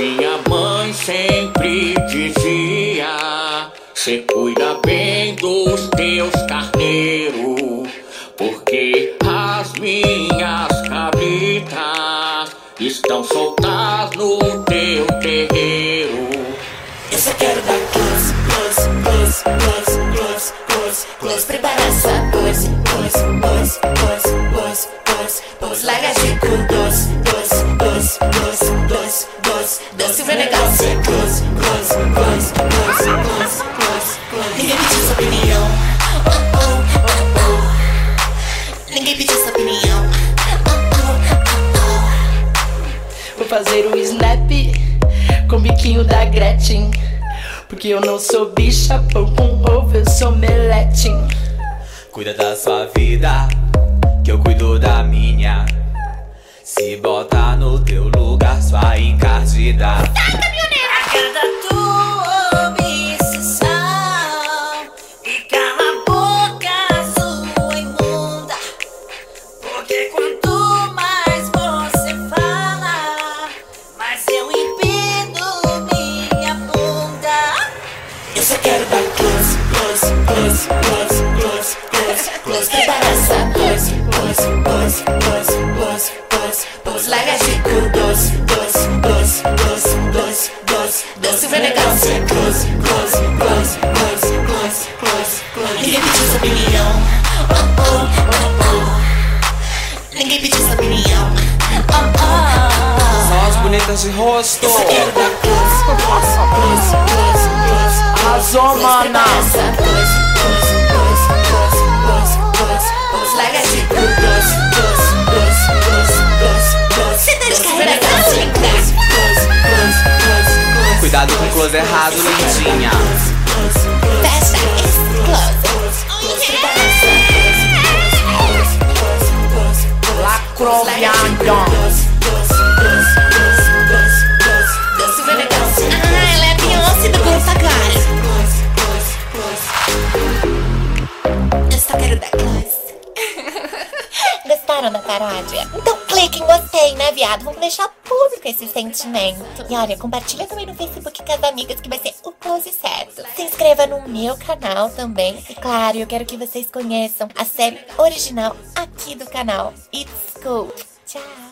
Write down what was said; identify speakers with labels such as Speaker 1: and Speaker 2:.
Speaker 1: Minha mãe sempre dizia: Se cuida bem dos teus carneiros, porque as minhas cabritas estão soltas no teu terreiro.
Speaker 2: Eu só quero dar close, close, close, close, close, close, close. Prepara sua pose, pose, pose, pose, pose, pose, pose. Larga de com doce. Ninguém pediu sua opinião.
Speaker 3: Vou fazer o snap com o biquinho da Gretchen. Porque eu não sou bicha, pão com ovo, eu sou meletim.
Speaker 4: Cuida da sua vida, que eu cuido da minha. Se bota no teu lugar, sua encardida.
Speaker 2: Quero dar close, close, close, close, close, close, close Prepara essa pose, pose, pose, pose, pose, pose, pose Larga de cu doce, doce, doce, doce, doce, doce, doce Vai legal ser close, close, close, close, close, close, close Ninguém pediu sua opinião Oh, oh, oh, oh Ninguém pediu sua opinião Oh, oh,
Speaker 4: Só as bonitas de rosto.
Speaker 2: Eu só quero dar close, close, close, close, close
Speaker 3: Arrasou, mana.
Speaker 4: Cuidado com o close errado, lindinha.
Speaker 2: Fecha esse close Prepara
Speaker 5: Gostaram da? Então clique em gostei, né, viado? Vamos deixar público esse sentimento. E olha, compartilha também no Facebook com as amigas que vai ser o close certo. Se inscreva no meu canal também. E claro, eu quero que vocês conheçam a série original aqui do canal. It's Cool. Tchau!